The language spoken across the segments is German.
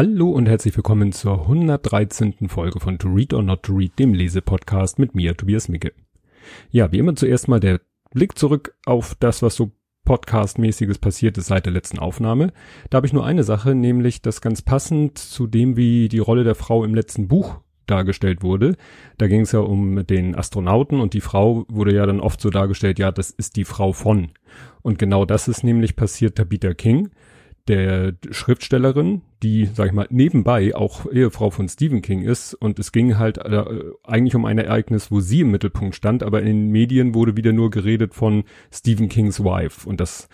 Hallo und herzlich willkommen zur 113. Folge von To Read or Not to Read, dem Lesepodcast mit mir, Tobias Micke. Ja, wie immer zuerst mal der Blick zurück auf das, was so Podcast-mäßiges passiert ist seit der letzten Aufnahme. Da habe ich nur eine Sache, nämlich das ganz passend zu dem, wie die Rolle der Frau im letzten Buch dargestellt wurde. Da ging es ja um den Astronauten und die Frau wurde ja dann oft so dargestellt, ja, das ist die Frau von. Und genau das ist nämlich passiert Tabitha King der Schriftstellerin, die, sag ich mal, nebenbei auch Ehefrau von Stephen King ist. Und es ging halt äh, eigentlich um ein Ereignis, wo sie im Mittelpunkt stand, aber in den Medien wurde wieder nur geredet von Stephen Kings Wife. Und das,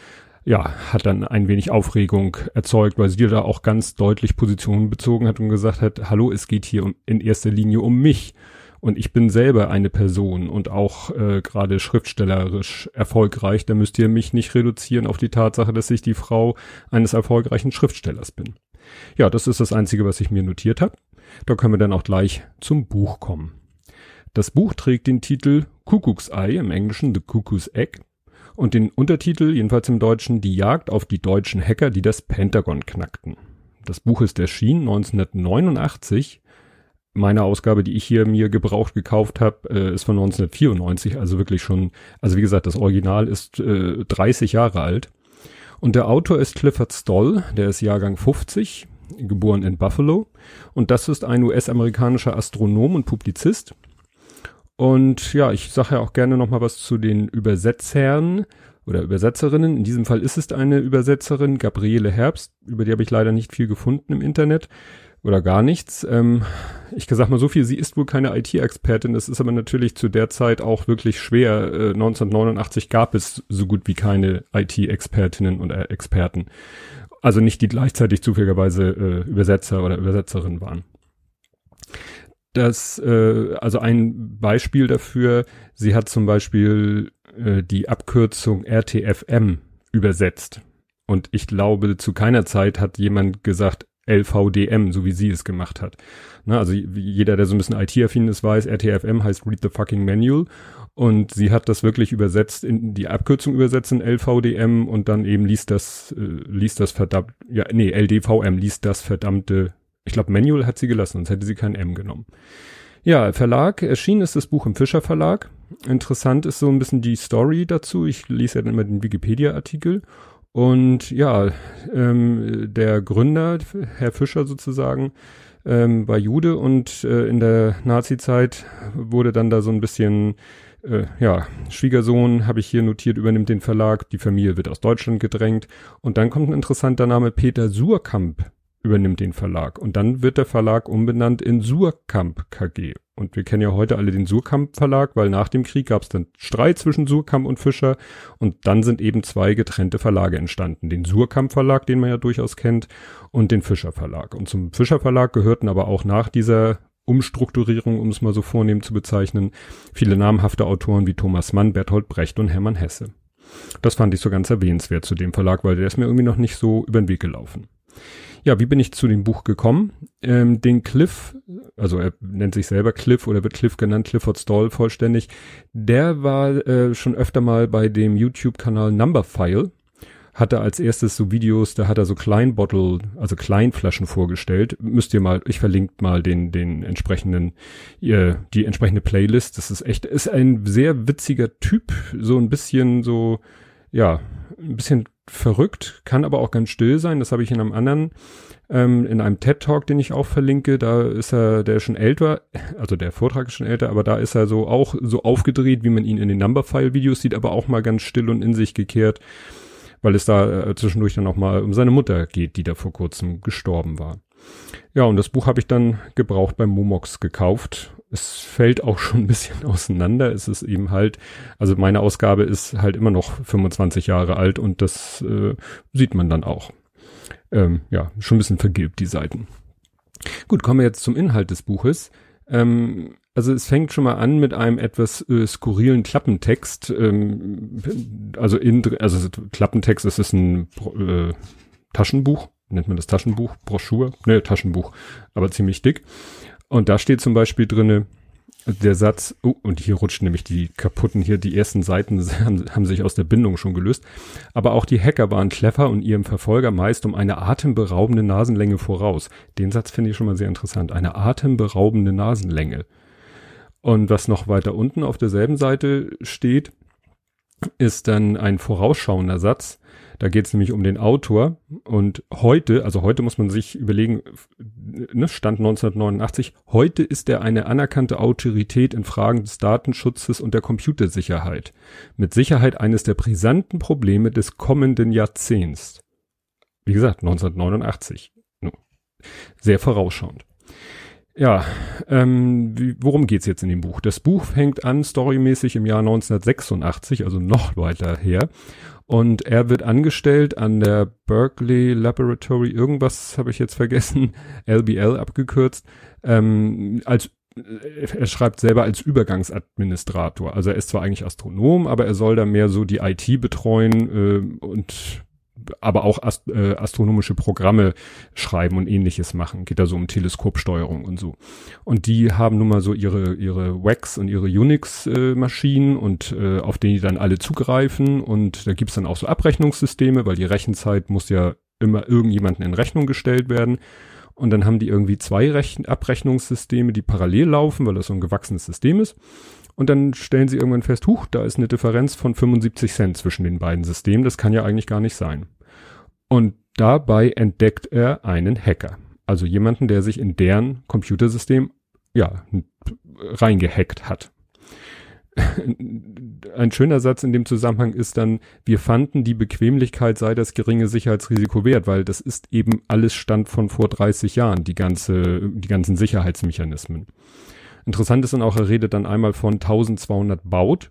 ja, hat dann ein wenig Aufregung erzeugt, weil sie da auch ganz deutlich Positionen bezogen hat und gesagt hat, hallo, es geht hier um, in erster Linie um mich. Und ich bin selber eine Person und auch äh, gerade schriftstellerisch erfolgreich. Da müsst ihr mich nicht reduzieren auf die Tatsache, dass ich die Frau eines erfolgreichen Schriftstellers bin. Ja, das ist das Einzige, was ich mir notiert habe. Da können wir dann auch gleich zum Buch kommen. Das Buch trägt den Titel Kuckucksei, im Englischen The Cuckoo's Egg, und den Untertitel, jedenfalls im Deutschen, Die Jagd auf die deutschen Hacker, die das Pentagon knackten. Das Buch ist erschienen 1989 meine Ausgabe, die ich hier mir gebraucht gekauft habe, äh, ist von 1994, also wirklich schon, also wie gesagt, das Original ist äh, 30 Jahre alt. Und der Autor ist Clifford Stoll, der ist Jahrgang 50, geboren in Buffalo. Und das ist ein US-amerikanischer Astronom und Publizist. Und ja, ich sage ja auch gerne noch mal was zu den Übersetzern oder Übersetzerinnen. In diesem Fall ist es eine Übersetzerin, Gabriele Herbst, über die habe ich leider nicht viel gefunden im Internet oder gar nichts. Ähm, ich sag mal so viel, sie ist wohl keine IT-Expertin. Es ist aber natürlich zu der Zeit auch wirklich schwer. Äh, 1989 gab es so gut wie keine IT-Expertinnen und äh, Experten. Also nicht die gleichzeitig zufälligerweise äh, Übersetzer oder Übersetzerin waren. Das, äh, also ein Beispiel dafür, sie hat zum Beispiel äh, die Abkürzung RTFM übersetzt. Und ich glaube, zu keiner Zeit hat jemand gesagt, LVDM, so wie sie es gemacht hat. Na, also jeder, der so ein bisschen IT-affin ist, weiß, RTFM heißt Read the Fucking Manual. Und sie hat das wirklich übersetzt, in die Abkürzung übersetzt in LVDM und dann eben liest das, äh, liest das verdammt, ja, nee, LDVM liest das verdammte, ich glaube Manual hat sie gelassen, sonst hätte sie kein M genommen. Ja, Verlag, erschienen ist das Buch im Fischer Verlag. Interessant ist so ein bisschen die Story dazu. Ich lese ja dann immer den Wikipedia-Artikel. Und ja, ähm, der Gründer, Herr Fischer sozusagen, ähm, war Jude und äh, in der Nazi-Zeit wurde dann da so ein bisschen, äh, ja, Schwiegersohn, habe ich hier notiert, übernimmt den Verlag, die Familie wird aus Deutschland gedrängt. Und dann kommt ein interessanter Name, Peter Surkamp übernimmt den Verlag und dann wird der Verlag umbenannt in Surkamp KG und wir kennen ja heute alle den Surkamp Verlag, weil nach dem Krieg gab es dann Streit zwischen Surkamp und Fischer und dann sind eben zwei getrennte Verlage entstanden. Den Surkamp Verlag, den man ja durchaus kennt, und den Fischer Verlag. Und zum Fischer Verlag gehörten aber auch nach dieser Umstrukturierung, um es mal so vornehm zu bezeichnen, viele namhafte Autoren wie Thomas Mann, Berthold Brecht und Hermann Hesse. Das fand ich so ganz erwähnenswert zu dem Verlag, weil der ist mir irgendwie noch nicht so über den Weg gelaufen. Ja, wie bin ich zu dem Buch gekommen? Ähm, den Cliff, also er nennt sich selber Cliff oder wird Cliff genannt, Clifford Stall vollständig, der war äh, schon öfter mal bei dem YouTube-Kanal Numberphile, hatte als erstes so Videos, da hat er so Kleinbottle, also Kleinflaschen vorgestellt. Müsst ihr mal, ich verlinke mal den, den entsprechenden, äh, die entsprechende Playlist. Das ist echt, ist ein sehr witziger Typ, so ein bisschen so, ja, ein bisschen verrückt, kann aber auch ganz still sein. Das habe ich in einem anderen, ähm, in einem TED Talk, den ich auch verlinke. Da ist er, der ist schon älter, also der Vortrag ist schon älter, aber da ist er so auch so aufgedreht, wie man ihn in den Numberphile-Videos sieht, aber auch mal ganz still und in sich gekehrt, weil es da äh, zwischendurch dann auch mal um seine Mutter geht, die da vor kurzem gestorben war. Ja, und das Buch habe ich dann gebraucht beim Momox gekauft es fällt auch schon ein bisschen auseinander. Es ist eben halt, also meine Ausgabe ist halt immer noch 25 Jahre alt und das äh, sieht man dann auch. Ähm, ja, schon ein bisschen vergilbt die Seiten. Gut, kommen wir jetzt zum Inhalt des Buches. Ähm, also es fängt schon mal an mit einem etwas äh, skurrilen Klappentext. Ähm, also in, also Klappentext, es ist ein äh, Taschenbuch, nennt man das Taschenbuch, Broschur, ne, Taschenbuch, aber ziemlich dick. Und da steht zum Beispiel drinne, der Satz, oh, und hier rutschen nämlich die kaputten hier, die ersten Seiten haben, haben sich aus der Bindung schon gelöst. Aber auch die Hacker waren clever und ihrem Verfolger meist um eine atemberaubende Nasenlänge voraus. Den Satz finde ich schon mal sehr interessant. Eine atemberaubende Nasenlänge. Und was noch weiter unten auf derselben Seite steht, ist dann ein vorausschauender Satz. Da geht es nämlich um den Autor. Und heute, also heute muss man sich überlegen, ne, Stand 1989, heute ist er eine anerkannte Autorität in Fragen des Datenschutzes und der Computersicherheit. Mit Sicherheit eines der brisanten Probleme des kommenden Jahrzehnts. Wie gesagt, 1989. Sehr vorausschauend. Ja, ähm, wie, worum geht's jetzt in dem Buch? Das Buch fängt an storymäßig im Jahr 1986, also noch weiter her. Und er wird angestellt an der Berkeley Laboratory, irgendwas habe ich jetzt vergessen, LBL abgekürzt, ähm, als er schreibt selber als Übergangsadministrator. Also er ist zwar eigentlich Astronom, aber er soll da mehr so die IT betreuen äh, und aber auch ast äh, astronomische Programme schreiben und ähnliches machen. Geht da so um Teleskopsteuerung und so. Und die haben nun mal so ihre, ihre WAX und ihre Unix-Maschinen äh, und äh, auf denen die dann alle zugreifen. Und da gibt's dann auch so Abrechnungssysteme, weil die Rechenzeit muss ja immer irgendjemanden in Rechnung gestellt werden. Und dann haben die irgendwie zwei Rechn Abrechnungssysteme, die parallel laufen, weil das so ein gewachsenes System ist. Und dann stellen sie irgendwann fest, huch, da ist eine Differenz von 75 Cent zwischen den beiden Systemen. Das kann ja eigentlich gar nicht sein. Und dabei entdeckt er einen Hacker. Also jemanden, der sich in deren Computersystem, ja, reingehackt hat. Ein schöner Satz in dem Zusammenhang ist dann, wir fanden die Bequemlichkeit sei das geringe Sicherheitsrisiko wert, weil das ist eben alles Stand von vor 30 Jahren, die ganze, die ganzen Sicherheitsmechanismen. Interessant ist dann auch, er redet dann einmal von 1200 Baut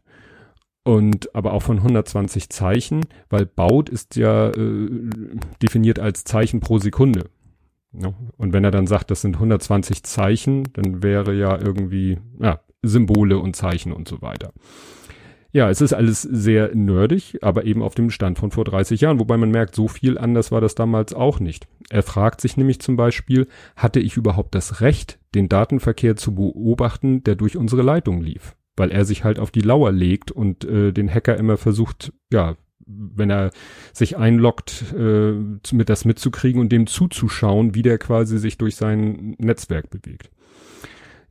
und aber auch von 120 Zeichen, weil Baut ist ja äh, definiert als Zeichen pro Sekunde. Ja? Und wenn er dann sagt, das sind 120 Zeichen, dann wäre ja irgendwie ja, Symbole und Zeichen und so weiter. Ja, es ist alles sehr nerdig, aber eben auf dem Stand von vor 30 Jahren, wobei man merkt, so viel anders war das damals auch nicht. Er fragt sich nämlich zum Beispiel, hatte ich überhaupt das Recht, den Datenverkehr zu beobachten, der durch unsere Leitung lief? Weil er sich halt auf die Lauer legt und äh, den Hacker immer versucht, ja, wenn er sich einloggt, äh, mit das mitzukriegen und dem zuzuschauen, wie der quasi sich durch sein Netzwerk bewegt.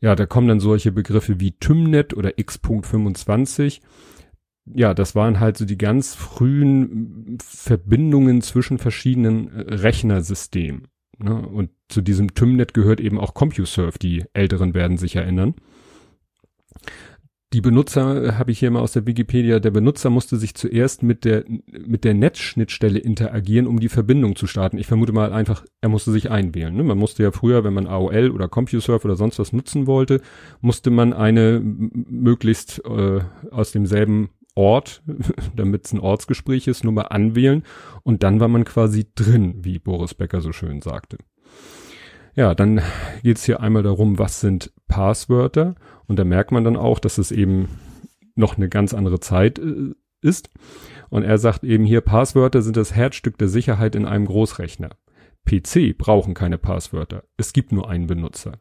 Ja, da kommen dann solche Begriffe wie Tymnet oder X.25 ja, das waren halt so die ganz frühen Verbindungen zwischen verschiedenen äh, Rechnersystemen. Ne? Und zu diesem Tymnet gehört eben auch CompuServe, die Älteren werden sich erinnern. Die Benutzer, äh, habe ich hier mal aus der Wikipedia, der Benutzer musste sich zuerst mit der, mit der Netzschnittstelle interagieren, um die Verbindung zu starten. Ich vermute mal einfach, er musste sich einwählen. Ne? Man musste ja früher, wenn man AOL oder CompuServe oder sonst was nutzen wollte, musste man eine möglichst äh, aus demselben Ort, damit es ein Ortsgespräch ist, nur mal anwählen und dann war man quasi drin, wie Boris Becker so schön sagte. Ja, dann geht's hier einmal darum, was sind Passwörter und da merkt man dann auch, dass es eben noch eine ganz andere Zeit äh, ist. Und er sagt eben hier, Passwörter sind das Herzstück der Sicherheit in einem Großrechner. PC brauchen keine Passwörter. Es gibt nur einen Benutzer.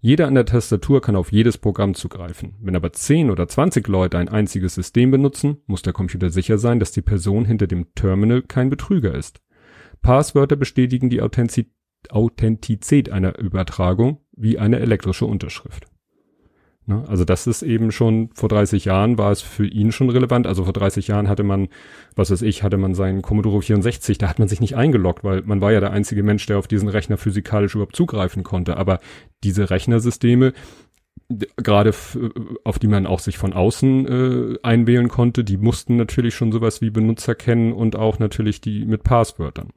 Jeder an der Tastatur kann auf jedes Programm zugreifen. Wenn aber 10 oder 20 Leute ein einziges System benutzen, muss der Computer sicher sein, dass die Person hinter dem Terminal kein Betrüger ist. Passwörter bestätigen die Authentizität einer Übertragung wie eine elektrische Unterschrift. Ne? Also das ist eben schon, vor 30 Jahren war es für ihn schon relevant. Also vor 30 Jahren hatte man, was weiß ich, hatte man seinen Commodore 64, da hat man sich nicht eingeloggt, weil man war ja der einzige Mensch, der auf diesen Rechner physikalisch überhaupt zugreifen konnte. Aber diese Rechnersysteme, gerade auf die man auch sich von außen äh, einwählen konnte, die mussten natürlich schon sowas wie Benutzer kennen und auch natürlich die mit Passwörtern.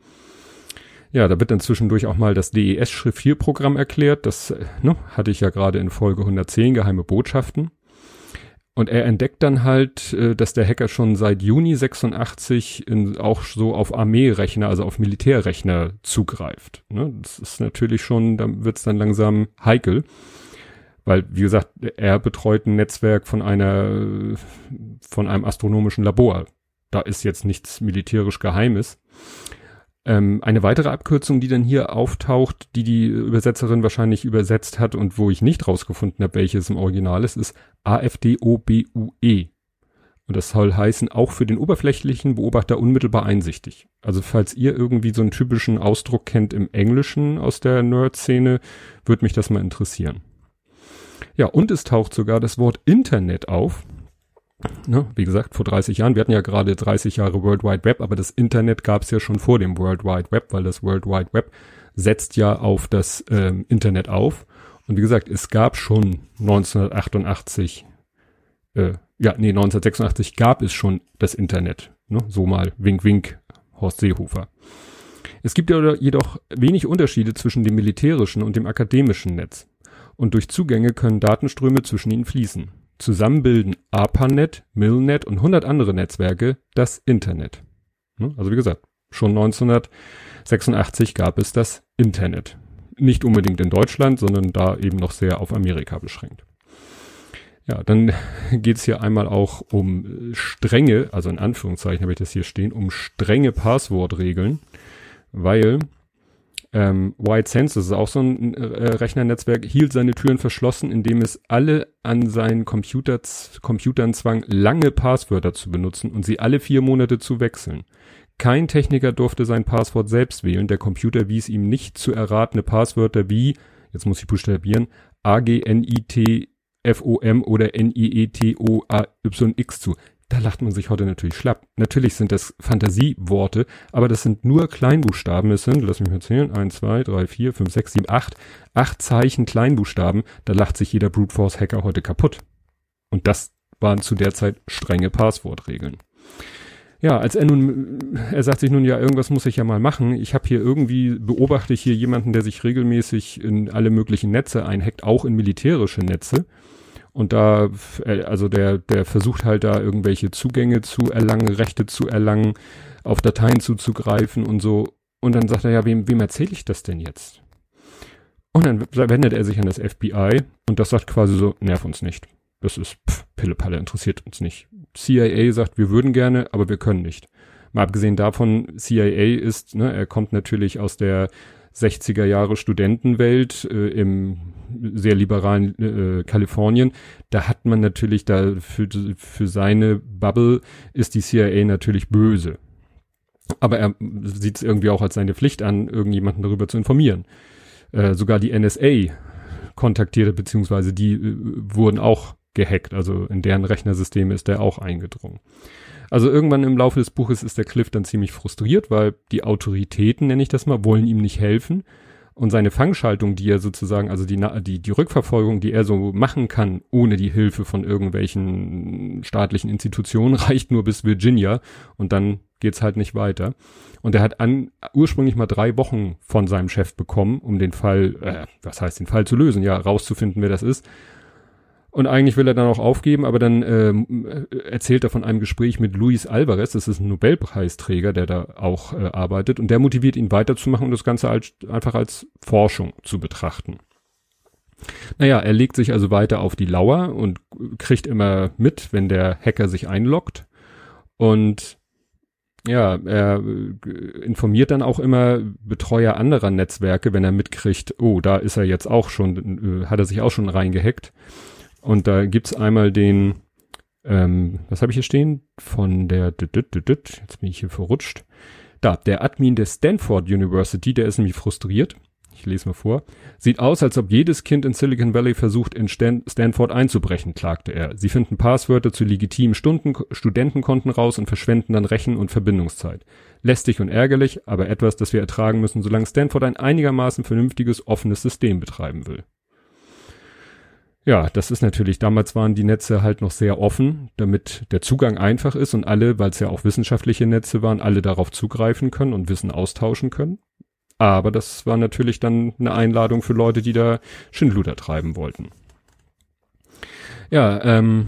Ja, da wird dann zwischendurch auch mal das DES-Chiffrierprogramm erklärt. Das ne, hatte ich ja gerade in Folge 110, geheime Botschaften. Und er entdeckt dann halt, äh, dass der Hacker schon seit Juni 86 in, auch so auf Armeerechner, also auf Militärrechner zugreift. Ne? Das ist natürlich schon, da wird's dann langsam heikel. Weil, wie gesagt, er betreut ein Netzwerk von einer, von einem astronomischen Labor. Da ist jetzt nichts militärisch Geheimes. Ähm, eine weitere Abkürzung, die dann hier auftaucht, die die Übersetzerin wahrscheinlich übersetzt hat und wo ich nicht rausgefunden habe, welches im Original ist, ist AFDOBUE. Und das soll heißen, auch für den oberflächlichen Beobachter unmittelbar einsichtig. Also falls ihr irgendwie so einen typischen Ausdruck kennt im Englischen aus der Nerd-Szene, würde mich das mal interessieren. Ja, und es taucht sogar das Wort Internet auf. Ne, wie gesagt, vor 30 Jahren, wir hatten ja gerade 30 Jahre World Wide Web, aber das Internet gab es ja schon vor dem World Wide Web, weil das World Wide Web setzt ja auf das ähm, Internet auf. Und wie gesagt, es gab schon 1988 äh, ja, nee, 1986 gab es schon das Internet. Ne? So mal, wink, wink, Horst Seehofer. Es gibt ja jedoch wenig Unterschiede zwischen dem militärischen und dem akademischen Netz. Und durch Zugänge können Datenströme zwischen ihnen fließen. Zusammen bilden ARPANET, MILNET und 100 andere Netzwerke das Internet. Ne? Also wie gesagt, schon 1986 gab es das Internet. Nicht unbedingt in Deutschland, sondern da eben noch sehr auf Amerika beschränkt. Ja, dann geht's hier einmal auch um strenge, also in Anführungszeichen habe ich das hier stehen, um strenge Passwortregeln, weil ähm, White Sense, das ist auch so ein äh, Rechnernetzwerk, hielt seine Türen verschlossen, indem es alle an seinen Computer, Computern zwang, lange Passwörter zu benutzen und sie alle vier Monate zu wechseln. Kein Techniker durfte sein Passwort selbst wählen, der Computer wies ihm nicht zu erratene Passwörter wie, jetzt muss ich buchstabieren, AGNIT FOM oder N-I-E-T-O-A-Y-X zu. Da lacht man sich heute natürlich schlapp. Natürlich sind das Fantasieworte, aber das sind nur Kleinbuchstaben. Es sind, lass mich mal zählen, 1, 2, 3, 4, 5, 6, 7, 8. Acht Zeichen Kleinbuchstaben. Da lacht sich jeder Brute Force Hacker heute kaputt. Und das waren zu der Zeit strenge Passwortregeln. Ja, als er nun, er sagt sich nun ja, irgendwas muss ich ja mal machen. Ich habe hier irgendwie, beobachte ich hier jemanden, der sich regelmäßig in alle möglichen Netze einhackt, auch in militärische Netze. Und da, äh, also der, der versucht halt da irgendwelche Zugänge zu erlangen, Rechte zu erlangen, auf Dateien zuzugreifen und so. Und dann sagt er, ja, wem, wem erzähle ich das denn jetzt? Und dann wendet er sich an das FBI und das sagt quasi so, nerv uns nicht. Das ist pff, Pillepalle, interessiert uns nicht. CIA sagt, wir würden gerne, aber wir können nicht. Mal abgesehen davon, CIA ist, ne, er kommt natürlich aus der 60er Jahre Studentenwelt äh, im sehr liberalen äh, Kalifornien, da hat man natürlich da für, für seine Bubble ist die CIA natürlich böse. Aber er sieht es irgendwie auch als seine Pflicht an, irgendjemanden darüber zu informieren. Äh, sogar die NSA kontaktierte, beziehungsweise die äh, wurden auch gehackt. Also in deren Rechnersysteme ist der auch eingedrungen. Also irgendwann im Laufe des Buches ist der Cliff dann ziemlich frustriert, weil die Autoritäten, nenne ich das mal, wollen ihm nicht helfen. Und seine Fangschaltung, die er sozusagen, also die, die, die Rückverfolgung, die er so machen kann, ohne die Hilfe von irgendwelchen staatlichen Institutionen, reicht nur bis Virginia und dann geht's halt nicht weiter. Und er hat an, ursprünglich mal drei Wochen von seinem Chef bekommen, um den Fall, äh, was heißt den Fall zu lösen, ja, rauszufinden, wer das ist. Und eigentlich will er dann auch aufgeben, aber dann ähm, erzählt er von einem Gespräch mit Luis Alvarez, das ist ein Nobelpreisträger, der da auch äh, arbeitet, und der motiviert ihn weiterzumachen und das Ganze als, einfach als Forschung zu betrachten. Naja, er legt sich also weiter auf die Lauer und kriegt immer mit, wenn der Hacker sich einloggt. Und ja, er äh, informiert dann auch immer Betreuer anderer Netzwerke, wenn er mitkriegt, oh, da ist er jetzt auch schon, äh, hat er sich auch schon reingehackt. Und da gibt's einmal den, ähm, was habe ich hier stehen? Von der, jetzt bin ich hier verrutscht. Da, der Admin der Stanford University, der ist nämlich frustriert. Ich lese mal vor. Sieht aus, als ob jedes Kind in Silicon Valley versucht, in Stan Stanford einzubrechen, klagte er. Sie finden Passwörter zu legitimen Stunden Studentenkonten raus und verschwenden dann Rechen- und Verbindungszeit. Lästig und ärgerlich, aber etwas, das wir ertragen müssen, solange Stanford ein einigermaßen vernünftiges, offenes System betreiben will. Ja, das ist natürlich, damals waren die Netze halt noch sehr offen, damit der Zugang einfach ist und alle, weil es ja auch wissenschaftliche Netze waren, alle darauf zugreifen können und Wissen austauschen können. Aber das war natürlich dann eine Einladung für Leute, die da Schindluder treiben wollten. Ja, ähm,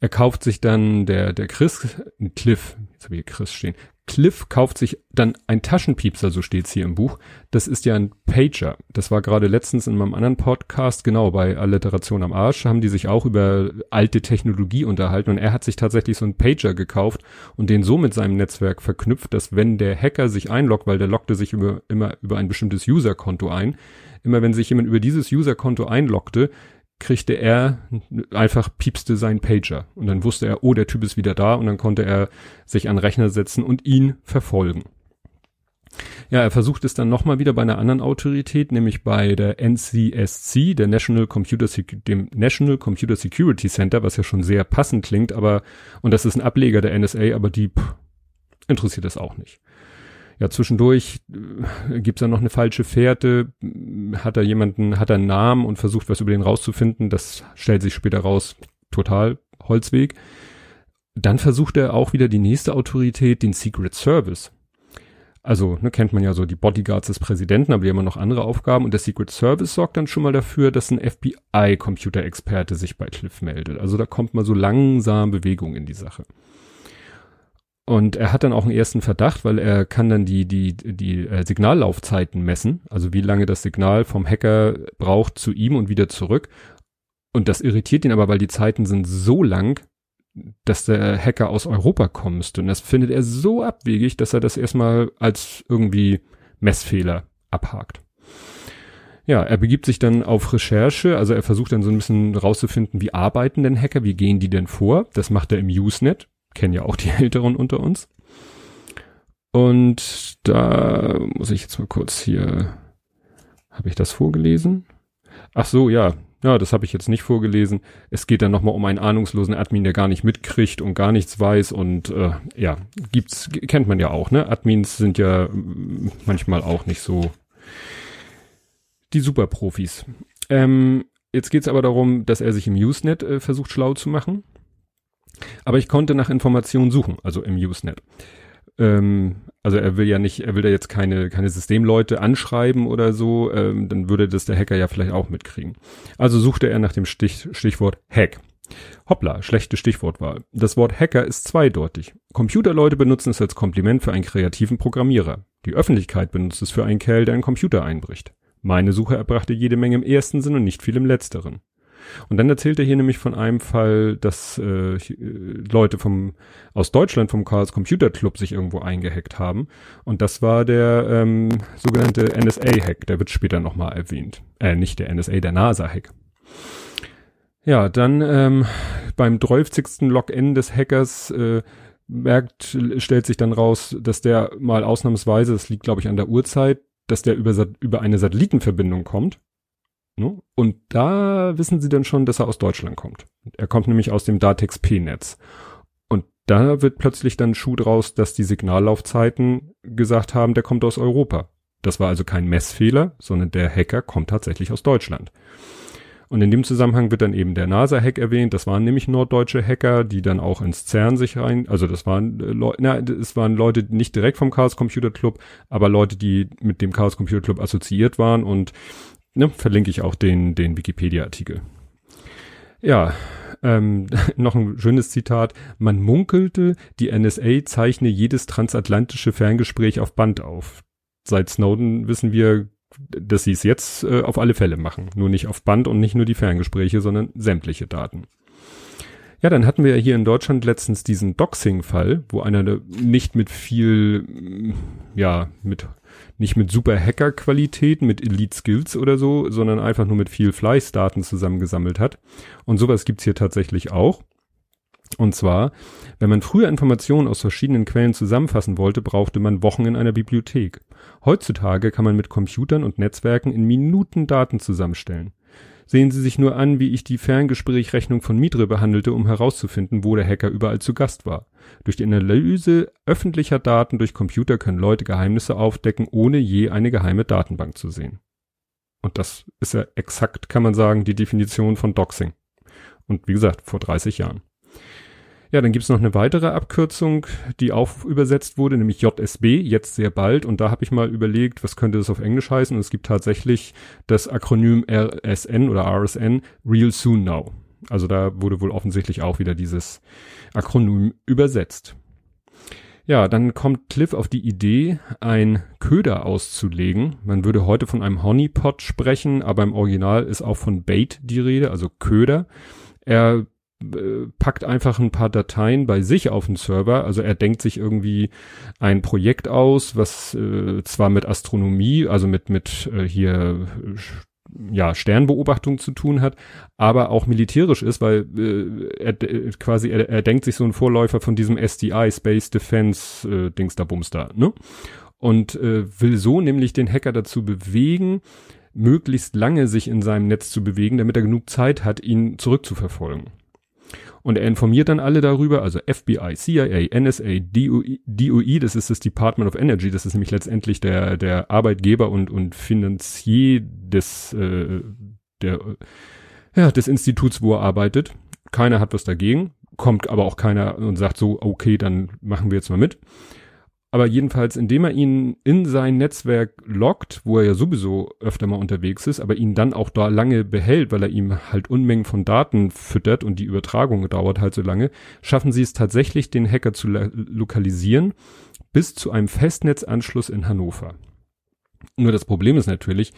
er kauft sich dann der, der Chris, Cliff, jetzt habe ich hier Chris stehen, Cliff kauft sich dann ein Taschenpiepser, so steht's hier im Buch. Das ist ja ein Pager. Das war gerade letztens in meinem anderen Podcast, genau, bei Alliteration am Arsch, haben die sich auch über alte Technologie unterhalten und er hat sich tatsächlich so einen Pager gekauft und den so mit seinem Netzwerk verknüpft, dass wenn der Hacker sich einloggt, weil der loggte sich über, immer über ein bestimmtes Userkonto ein, immer wenn sich jemand über dieses Userkonto einloggte, kriegte er einfach piepste sein Pager. Und dann wusste er, oh, der Typ ist wieder da. Und dann konnte er sich an Rechner setzen und ihn verfolgen. Ja, er versucht es dann nochmal wieder bei einer anderen Autorität, nämlich bei der NCSC, der National Computer dem National Computer Security Center, was ja schon sehr passend klingt, aber und das ist ein Ableger der NSA, aber die pff, interessiert das auch nicht ja, zwischendurch äh, gibt's da noch eine falsche Fährte, hat er jemanden, hat er einen Namen und versucht, was über den rauszufinden. Das stellt sich später raus, total Holzweg. Dann versucht er auch wieder die nächste Autorität, den Secret Service. Also, ne, kennt man ja so die Bodyguards des Präsidenten, aber die haben noch andere Aufgaben. Und der Secret Service sorgt dann schon mal dafür, dass ein FBI-Computerexperte sich bei Cliff meldet. Also da kommt mal so langsam Bewegung in die Sache. Und er hat dann auch einen ersten Verdacht, weil er kann dann die, die, die äh, Signallaufzeiten messen, also wie lange das Signal vom Hacker braucht zu ihm und wieder zurück. Und das irritiert ihn aber, weil die Zeiten sind so lang, dass der Hacker aus Europa kommen müsste. Und das findet er so abwegig, dass er das erstmal als irgendwie Messfehler abhakt. Ja, er begibt sich dann auf Recherche, also er versucht dann so ein bisschen rauszufinden, wie arbeiten denn Hacker, wie gehen die denn vor? Das macht er im Usenet, kennen ja auch die Älteren unter uns. Und da muss ich jetzt mal kurz hier, habe ich das vorgelesen? Ach so, ja, ja, das habe ich jetzt nicht vorgelesen. Es geht dann nochmal um einen ahnungslosen Admin, der gar nicht mitkriegt und gar nichts weiß und äh, ja, gibt's, kennt man ja auch, ne? Admins sind ja manchmal auch nicht so die Superprofis. Ähm, jetzt geht's aber darum, dass er sich im Usenet äh, versucht schlau zu machen. Aber ich konnte nach Informationen suchen, also im Usenet. Ähm, also er will ja nicht, er will da jetzt keine, keine Systemleute anschreiben oder so, ähm, dann würde das der Hacker ja vielleicht auch mitkriegen. Also suchte er nach dem Stich, Stichwort Hack. Hoppla, schlechte Stichwortwahl. Das Wort Hacker ist zweideutig. Computerleute benutzen es als Kompliment für einen kreativen Programmierer. Die Öffentlichkeit benutzt es für einen Kerl, der einen Computer einbricht. Meine Suche erbrachte jede Menge im ersten Sinn und nicht viel im letzteren. Und dann erzählt er hier nämlich von einem Fall, dass äh, Leute vom aus Deutschland vom Chaos Computer Club sich irgendwo eingehackt haben. Und das war der ähm, sogenannte NSA-Hack. Der wird später nochmal erwähnt. Äh, nicht der NSA, der NASA-Hack. Ja, dann ähm, beim 30. Login des Hackers äh, merkt, stellt sich dann raus, dass der mal ausnahmsweise, das liegt glaube ich an der Uhrzeit, dass der über, über eine Satellitenverbindung kommt Ne? Und da wissen sie dann schon, dass er aus Deutschland kommt. Er kommt nämlich aus dem Datex-P-Netz. Und da wird plötzlich dann Schuh draus, dass die Signallaufzeiten gesagt haben, der kommt aus Europa. Das war also kein Messfehler, sondern der Hacker kommt tatsächlich aus Deutschland. Und in dem Zusammenhang wird dann eben der NASA-Hack erwähnt. Das waren nämlich norddeutsche Hacker, die dann auch ins CERN sich rein, also das waren äh, Leute, na, es waren Leute nicht direkt vom Chaos Computer Club, aber Leute, die mit dem Chaos Computer Club assoziiert waren und ne, verlinke ich auch den, den Wikipedia-Artikel. Ja, ähm, noch ein schönes Zitat. Man munkelte, die NSA zeichne jedes transatlantische Ferngespräch auf Band auf. Seit Snowden wissen wir, dass sie es jetzt äh, auf alle Fälle machen. Nur nicht auf Band und nicht nur die Ferngespräche, sondern sämtliche Daten. Ja, dann hatten wir ja hier in Deutschland letztens diesen Doxing-Fall, wo einer nicht mit viel, ja, mit nicht mit super Hacker-Qualität, mit Elite-Skills oder so, sondern einfach nur mit viel Fleißdaten zusammengesammelt hat. Und sowas gibt's hier tatsächlich auch. Und zwar, wenn man früher Informationen aus verschiedenen Quellen zusammenfassen wollte, brauchte man Wochen in einer Bibliothek. Heutzutage kann man mit Computern und Netzwerken in Minuten Daten zusammenstellen. Sehen Sie sich nur an, wie ich die Ferngesprächrechnung von Midre behandelte, um herauszufinden, wo der Hacker überall zu Gast war. Durch die Analyse öffentlicher Daten durch Computer können Leute Geheimnisse aufdecken, ohne je eine geheime Datenbank zu sehen. Und das ist ja exakt, kann man sagen, die Definition von Doxing. Und wie gesagt, vor 30 Jahren. Ja, dann gibt's noch eine weitere Abkürzung, die auch übersetzt wurde, nämlich JSB, jetzt sehr bald. Und da habe ich mal überlegt, was könnte das auf Englisch heißen. Und es gibt tatsächlich das Akronym RSN oder RSN, Real Soon Now. Also da wurde wohl offensichtlich auch wieder dieses Akronym übersetzt. Ja, dann kommt Cliff auf die Idee, ein Köder auszulegen. Man würde heute von einem Honeypot sprechen, aber im Original ist auch von Bait die Rede, also Köder. Er packt einfach ein paar Dateien bei sich auf den Server. Also er denkt sich irgendwie ein Projekt aus, was äh, zwar mit Astronomie, also mit mit äh, hier ja, Sternbeobachtung zu tun hat, aber auch militärisch ist, weil äh, er äh, quasi, er, er denkt sich so ein Vorläufer von diesem SDI, Space Defense äh, Dings da Bums da, ne? Und äh, will so nämlich den Hacker dazu bewegen, möglichst lange sich in seinem Netz zu bewegen, damit er genug Zeit hat, ihn zurückzuverfolgen. Und er informiert dann alle darüber, also FBI, CIA, NSA, DOI, das ist das Department of Energy, das ist nämlich letztendlich der, der Arbeitgeber und, und Finanzier des, äh, der, ja, des Instituts, wo er arbeitet. Keiner hat was dagegen, kommt aber auch keiner und sagt so, okay, dann machen wir jetzt mal mit. Aber jedenfalls, indem er ihn in sein Netzwerk lockt, wo er ja sowieso öfter mal unterwegs ist, aber ihn dann auch da lange behält, weil er ihm halt Unmengen von Daten füttert und die Übertragung dauert halt so lange, schaffen sie es tatsächlich, den Hacker zu lokalisieren bis zu einem Festnetzanschluss in Hannover. Nur das Problem ist natürlich,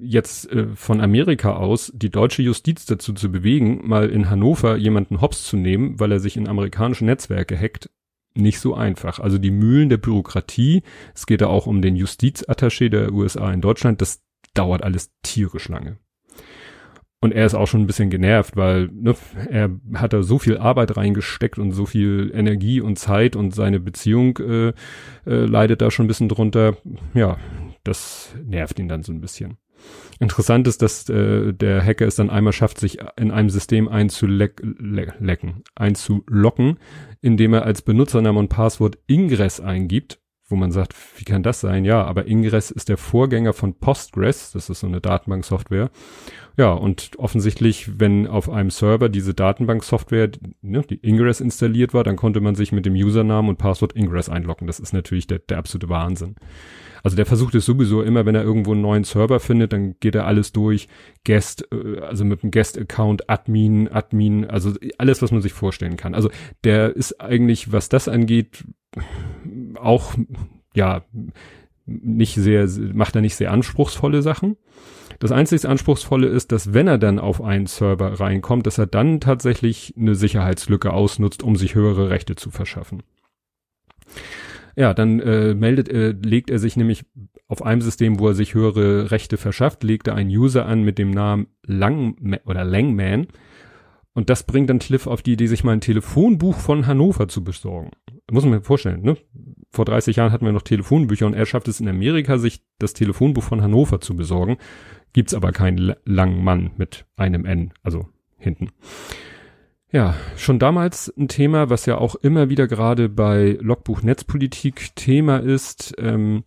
jetzt äh, von Amerika aus die deutsche Justiz dazu zu bewegen, mal in Hannover jemanden hops zu nehmen, weil er sich in amerikanische Netzwerke hackt, nicht so einfach. Also die Mühlen der Bürokratie, es geht da auch um den Justizattaché der USA in Deutschland, das dauert alles tierisch lange. Und er ist auch schon ein bisschen genervt, weil ne, er hat da so viel Arbeit reingesteckt und so viel Energie und Zeit und seine Beziehung äh, äh, leidet da schon ein bisschen drunter. Ja, das nervt ihn dann so ein bisschen. Interessant ist, dass äh, der Hacker es dann einmal schafft, sich in einem System einzulecken, einzulocken, indem er als Benutzername und Passwort Ingress eingibt, wo man sagt, wie kann das sein? Ja, aber Ingress ist der Vorgänger von Postgres, das ist so eine Datenbanksoftware. Ja, und offensichtlich, wenn auf einem Server diese Datenbanksoftware, ne, die Ingress installiert war, dann konnte man sich mit dem Usernamen und Passwort Ingress einloggen. Das ist natürlich der, der absolute Wahnsinn. Also der versucht es sowieso immer, wenn er irgendwo einen neuen Server findet, dann geht er alles durch. Guest, äh, also mit einem Guest-Account, Admin, Admin, also alles, was man sich vorstellen kann. Also der ist eigentlich, was das angeht, auch, ja, nicht sehr, macht er nicht sehr anspruchsvolle Sachen. Das einzig Anspruchsvolle ist, dass wenn er dann auf einen Server reinkommt, dass er dann tatsächlich eine Sicherheitslücke ausnutzt, um sich höhere Rechte zu verschaffen. Ja, dann äh, meldet, äh, legt er sich nämlich auf einem System, wo er sich höhere Rechte verschafft, legt er einen User an mit dem Namen Lang oder Langman. Und das bringt dann Cliff auf die Idee, sich mal ein Telefonbuch von Hannover zu besorgen. Muss man mir vorstellen, ne? Vor 30 Jahren hatten wir noch Telefonbücher und er schafft es in Amerika, sich das Telefonbuch von Hannover zu besorgen. Gibt's aber keinen langen Mann mit einem N, also hinten. Ja, schon damals ein Thema, was ja auch immer wieder gerade bei Logbuch Netzpolitik Thema ist, ähm,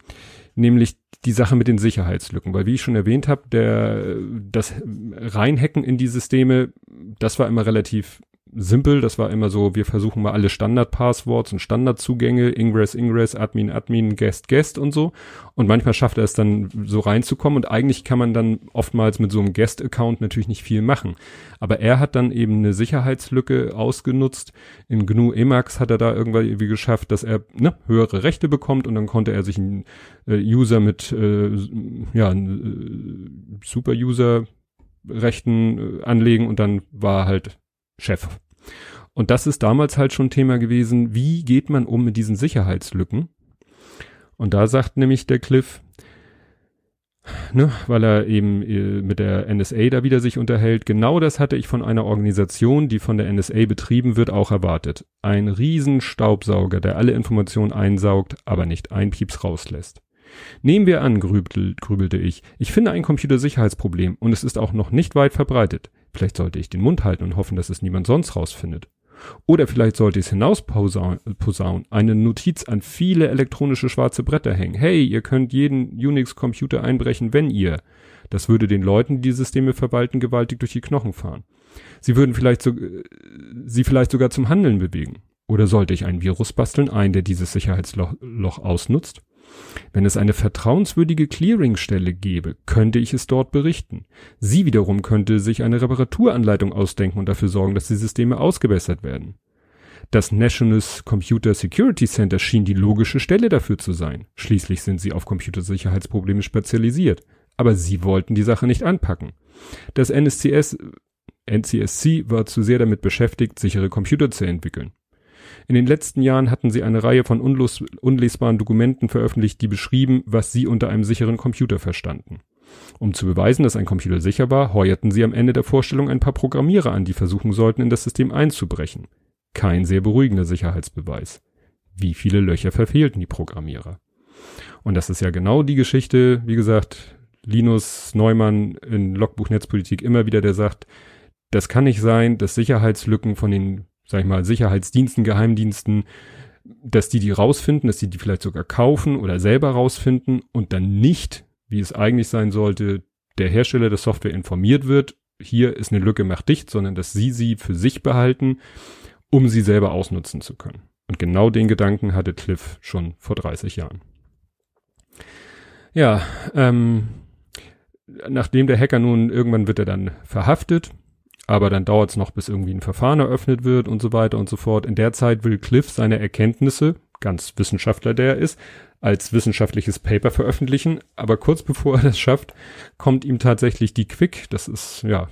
nämlich die Sache mit den Sicherheitslücken. Weil wie ich schon erwähnt habe, der das Reinhacken in die Systeme, das war immer relativ simpel. Das war immer so, wir versuchen mal alle Standard-Passwords und Standardzugänge, Ingress, Ingress, Admin, Admin, Guest, Guest und so. Und manchmal schafft er es dann so reinzukommen und eigentlich kann man dann oftmals mit so einem Guest-Account natürlich nicht viel machen. Aber er hat dann eben eine Sicherheitslücke ausgenutzt. In GNU Emacs hat er da irgendwie geschafft, dass er ne, höhere Rechte bekommt und dann konnte er sich einen äh, User mit äh, ja, äh, Super-User Rechten äh, anlegen und dann war halt Chef. Und das ist damals halt schon Thema gewesen, wie geht man um mit diesen Sicherheitslücken? Und da sagt nämlich der Cliff, ne, weil er eben äh, mit der NSA da wieder sich unterhält, genau das hatte ich von einer Organisation, die von der NSA betrieben wird, auch erwartet. Ein Riesenstaubsauger, der alle Informationen einsaugt, aber nicht ein Pieps rauslässt. Nehmen wir an, grübel, grübelte ich, ich finde ein Computersicherheitsproblem und es ist auch noch nicht weit verbreitet. Vielleicht sollte ich den Mund halten und hoffen, dass es niemand sonst rausfindet. Oder vielleicht sollte ich es hinausposaunen, eine Notiz an viele elektronische schwarze Bretter hängen. Hey, ihr könnt jeden Unix-Computer einbrechen, wenn ihr. Das würde den Leuten, die Systeme verwalten, gewaltig durch die Knochen fahren. Sie würden vielleicht so, äh, sie vielleicht sogar zum Handeln bewegen. Oder sollte ich ein Virus basteln, ein, der dieses Sicherheitsloch ausnutzt? Wenn es eine vertrauenswürdige Clearingstelle gäbe, könnte ich es dort berichten. Sie wiederum könnte sich eine Reparaturanleitung ausdenken und dafür sorgen, dass die Systeme ausgebessert werden. Das National Computer Security Center schien die logische Stelle dafür zu sein. Schließlich sind sie auf Computersicherheitsprobleme spezialisiert. Aber sie wollten die Sache nicht anpacken. Das NSCS, NCSC war zu sehr damit beschäftigt, sichere Computer zu entwickeln. In den letzten Jahren hatten sie eine Reihe von unlesbaren Dokumenten veröffentlicht, die beschrieben, was sie unter einem sicheren Computer verstanden. Um zu beweisen, dass ein Computer sicher war, heuerten sie am Ende der Vorstellung ein paar Programmierer an, die versuchen sollten, in das System einzubrechen. Kein sehr beruhigender Sicherheitsbeweis. Wie viele Löcher verfehlten die Programmierer? Und das ist ja genau die Geschichte, wie gesagt, Linus Neumann in Logbuch Netzpolitik immer wieder, der sagt, das kann nicht sein, dass Sicherheitslücken von den, sag ich mal, Sicherheitsdiensten, Geheimdiensten, dass die die rausfinden, dass die die vielleicht sogar kaufen oder selber rausfinden und dann nicht wie es eigentlich sein sollte, der Hersteller der Software informiert wird, hier ist eine Lücke, macht dicht, sondern dass sie sie für sich behalten, um sie selber ausnutzen zu können. Und genau den Gedanken hatte Cliff schon vor 30 Jahren. Ja, ähm, nachdem der Hacker nun, irgendwann wird er dann verhaftet, aber dann dauert es noch, bis irgendwie ein Verfahren eröffnet wird und so weiter und so fort. In der Zeit will Cliff seine Erkenntnisse, ganz Wissenschaftler der er ist, als wissenschaftliches Paper veröffentlichen. Aber kurz bevor er das schafft, kommt ihm tatsächlich die Quick. Das ist, ja,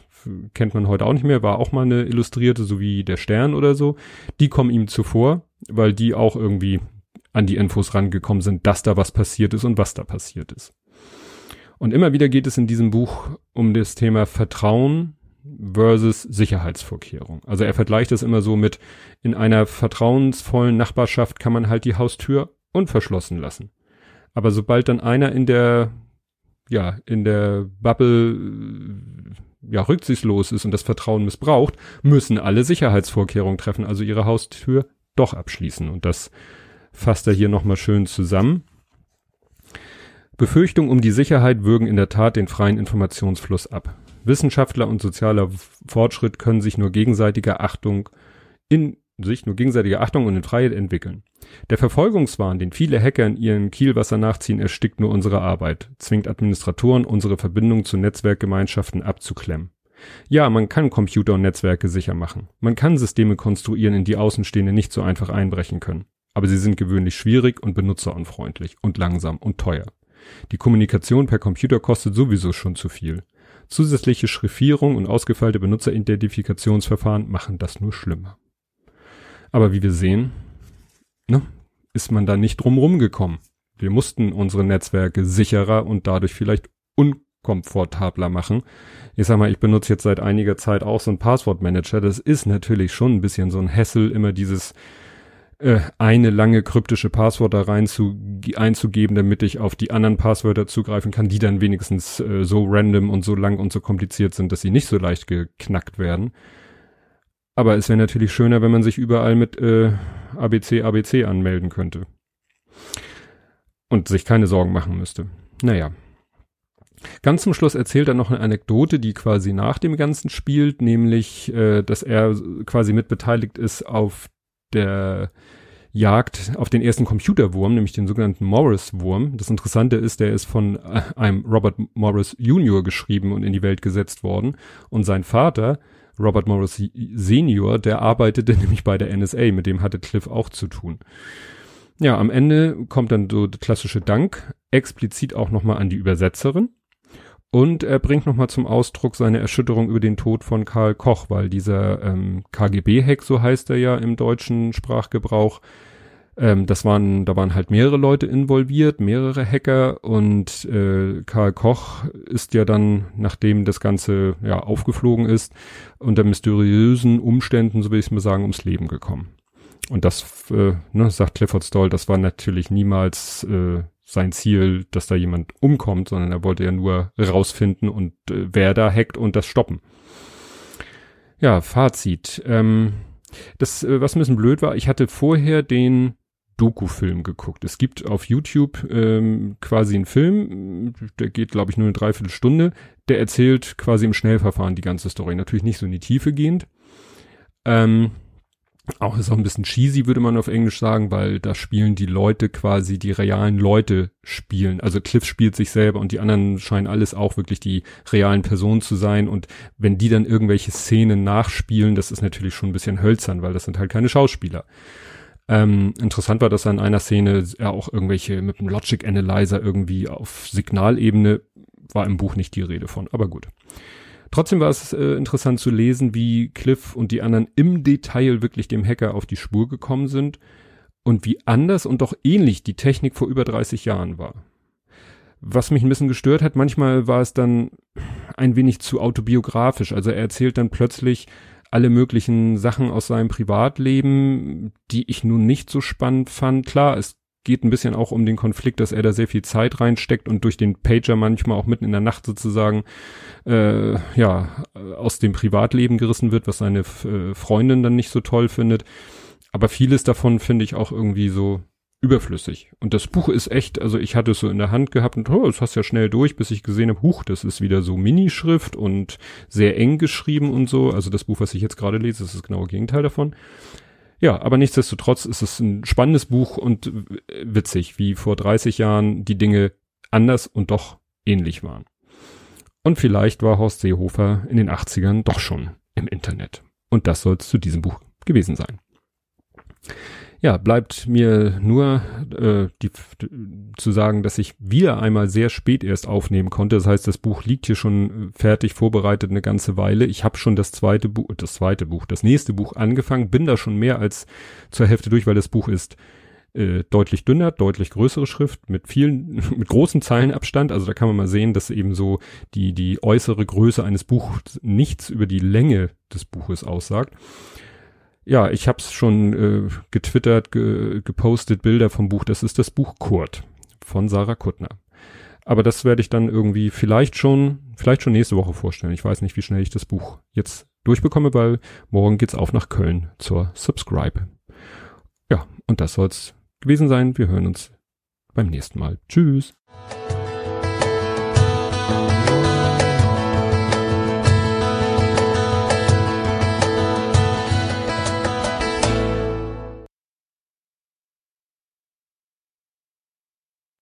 kennt man heute auch nicht mehr, war auch mal eine illustrierte, so wie der Stern oder so. Die kommen ihm zuvor, weil die auch irgendwie an die Infos rangekommen sind, dass da was passiert ist und was da passiert ist. Und immer wieder geht es in diesem Buch um das Thema Vertrauen versus Sicherheitsvorkehrung. Also er vergleicht das immer so mit, in einer vertrauensvollen Nachbarschaft kann man halt die Haustür unverschlossen lassen. Aber sobald dann einer in der, ja, in der Bubble, äh, ja, rücksichtslos ist und das Vertrauen missbraucht, müssen alle Sicherheitsvorkehrungen treffen, also ihre Haustür doch abschließen. Und das fasst er hier nochmal schön zusammen. Befürchtungen um die Sicherheit würgen in der Tat den freien Informationsfluss ab. Wissenschaftler und sozialer Fortschritt können sich nur gegenseitiger Achtung in sich nur gegenseitige Achtung und in Freiheit entwickeln. Der Verfolgungswahn, den viele Hacker in ihren Kielwasser nachziehen, erstickt nur unsere Arbeit, zwingt Administratoren, unsere Verbindung zu Netzwerkgemeinschaften abzuklemmen. Ja, man kann Computer und Netzwerke sicher machen. Man kann Systeme konstruieren, in die Außenstehende nicht so einfach einbrechen können. Aber sie sind gewöhnlich schwierig und benutzerunfreundlich und langsam und teuer. Die Kommunikation per Computer kostet sowieso schon zu viel. Zusätzliche Schriftierung und ausgefeilte Benutzeridentifikationsverfahren machen das nur schlimmer. Aber wie wir sehen, ne, ist man da nicht drum gekommen. Wir mussten unsere Netzwerke sicherer und dadurch vielleicht unkomfortabler machen. Ich sag mal, ich benutze jetzt seit einiger Zeit auch so einen Passwortmanager. Das ist natürlich schon ein bisschen so ein Hassel, immer dieses äh, eine lange kryptische Passwort da rein zu, einzugeben, damit ich auf die anderen Passwörter zugreifen kann, die dann wenigstens äh, so random und so lang und so kompliziert sind, dass sie nicht so leicht geknackt werden. Aber es wäre natürlich schöner, wenn man sich überall mit äh, ABC, ABC anmelden könnte. Und sich keine Sorgen machen müsste. Naja. Ganz zum Schluss erzählt er noch eine Anekdote, die quasi nach dem Ganzen spielt, nämlich, äh, dass er quasi mitbeteiligt ist auf der Jagd auf den ersten Computerwurm, nämlich den sogenannten Morris-Wurm. Das Interessante ist, der ist von einem Robert Morris Jr. geschrieben und in die Welt gesetzt worden. Und sein Vater, Robert Morris Senior, der arbeitete nämlich bei der NSA, mit dem hatte Cliff auch zu tun. Ja, am Ende kommt dann so der klassische Dank, explizit auch nochmal an die Übersetzerin. Und er bringt nochmal zum Ausdruck seine Erschütterung über den Tod von Karl Koch, weil dieser ähm, KGB-Hack, so heißt er ja im deutschen Sprachgebrauch, ähm, das waren, da waren halt mehrere Leute involviert, mehrere Hacker und äh, Karl Koch ist ja dann, nachdem das Ganze ja aufgeflogen ist, unter mysteriösen Umständen, so will ich es mal sagen, ums Leben gekommen. Und das, äh, ne, sagt Clifford Stoll, das war natürlich niemals äh, sein Ziel, dass da jemand umkommt, sondern er wollte ja nur rausfinden und äh, wer da hackt und das stoppen. Ja, Fazit. Ähm, das, äh, was ein bisschen blöd war, ich hatte vorher den Doku-Film geguckt. Es gibt auf YouTube ähm, quasi einen Film, der geht, glaube ich, nur eine Dreiviertelstunde. Der erzählt quasi im Schnellverfahren die ganze Story. Natürlich nicht so in die Tiefe gehend. Ähm, auch ist auch ein bisschen cheesy, würde man auf Englisch sagen, weil da spielen die Leute quasi die realen Leute spielen. Also Cliff spielt sich selber und die anderen scheinen alles auch wirklich die realen Personen zu sein. Und wenn die dann irgendwelche Szenen nachspielen, das ist natürlich schon ein bisschen hölzern, weil das sind halt keine Schauspieler. Ähm, interessant war, dass er in einer Szene er auch irgendwelche mit dem Logic Analyzer irgendwie auf Signalebene war im Buch nicht die Rede von, aber gut. Trotzdem war es äh, interessant zu lesen, wie Cliff und die anderen im Detail wirklich dem Hacker auf die Spur gekommen sind und wie anders und doch ähnlich die Technik vor über 30 Jahren war. Was mich ein bisschen gestört hat, manchmal war es dann ein wenig zu autobiografisch. Also er erzählt dann plötzlich alle möglichen Sachen aus seinem Privatleben, die ich nun nicht so spannend fand. Klar, es geht ein bisschen auch um den Konflikt, dass er da sehr viel Zeit reinsteckt und durch den Pager manchmal auch mitten in der Nacht sozusagen äh, ja aus dem Privatleben gerissen wird, was seine äh, Freundin dann nicht so toll findet. Aber vieles davon finde ich auch irgendwie so überflüssig. Und das Buch ist echt, also ich hatte es so in der Hand gehabt und oh, das hast ja schnell durch, bis ich gesehen habe, huch, das ist wieder so Minischrift und sehr eng geschrieben und so. Also das Buch, was ich jetzt gerade lese, ist das genaue Gegenteil davon. Ja, aber nichtsdestotrotz ist es ein spannendes Buch und witzig, wie vor 30 Jahren die Dinge anders und doch ähnlich waren. Und vielleicht war Horst Seehofer in den 80ern doch schon im Internet. Und das soll es zu diesem Buch gewesen sein ja, bleibt mir nur äh, die, zu sagen, dass ich wieder einmal sehr spät erst aufnehmen konnte. Das heißt, das Buch liegt hier schon fertig vorbereitet eine ganze Weile. Ich habe schon das zweite Buch, das zweite Buch, das nächste Buch angefangen, bin da schon mehr als zur Hälfte durch, weil das Buch ist äh, deutlich dünner, deutlich größere Schrift mit vielen, mit großen Zeilenabstand. Also da kann man mal sehen, dass eben so die die äußere Größe eines Buchs nichts über die Länge des Buches aussagt ja, ich habe es schon äh, getwittert, ge gepostet, Bilder vom Buch. Das ist das Buch Kurt von Sarah Kuttner. Aber das werde ich dann irgendwie vielleicht schon, vielleicht schon nächste Woche vorstellen. Ich weiß nicht, wie schnell ich das Buch jetzt durchbekomme, weil morgen geht's auf nach Köln zur Subscribe. Ja, und das soll's gewesen sein. Wir hören uns beim nächsten Mal. Tschüss.